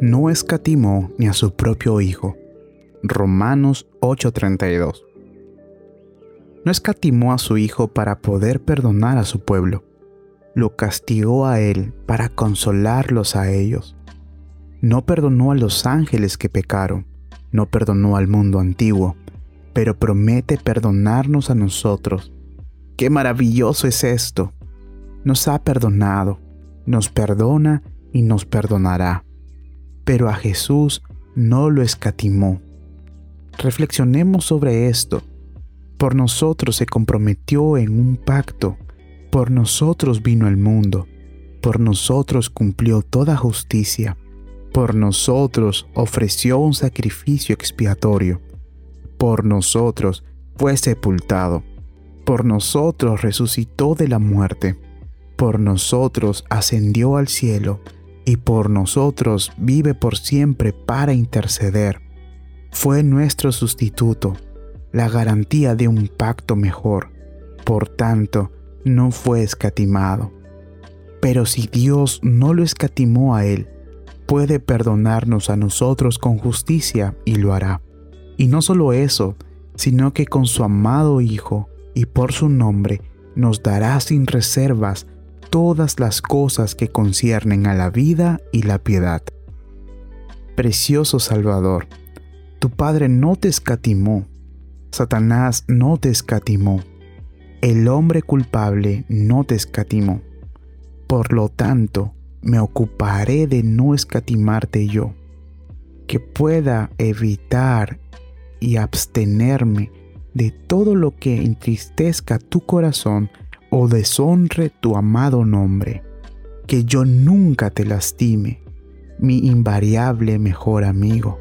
no escatimó ni a su propio Hijo. Romanos 8:32. No escatimó a su Hijo para poder perdonar a su pueblo. Lo castigó a Él para consolarlos a ellos. No perdonó a los ángeles que pecaron, no perdonó al mundo antiguo, pero promete perdonarnos a nosotros. ¡Qué maravilloso es esto! Nos ha perdonado, nos perdona y nos perdonará. Pero a Jesús no lo escatimó. Reflexionemos sobre esto. Por nosotros se comprometió en un pacto, por nosotros vino al mundo, por nosotros cumplió toda justicia, por nosotros ofreció un sacrificio expiatorio, por nosotros fue sepultado, por nosotros resucitó de la muerte, por nosotros ascendió al cielo y por nosotros vive por siempre para interceder. Fue nuestro sustituto, la garantía de un pacto mejor. Por tanto, no fue escatimado. Pero si Dios no lo escatimó a Él, puede perdonarnos a nosotros con justicia y lo hará. Y no solo eso, sino que con su amado Hijo y por su nombre nos dará sin reservas todas las cosas que conciernen a la vida y la piedad. Precioso Salvador, tu Padre no te escatimó, Satanás no te escatimó, el hombre culpable no te escatimó. Por lo tanto, me ocuparé de no escatimarte yo, que pueda evitar y abstenerme de todo lo que entristezca tu corazón o deshonre tu amado nombre, que yo nunca te lastime, mi invariable mejor amigo.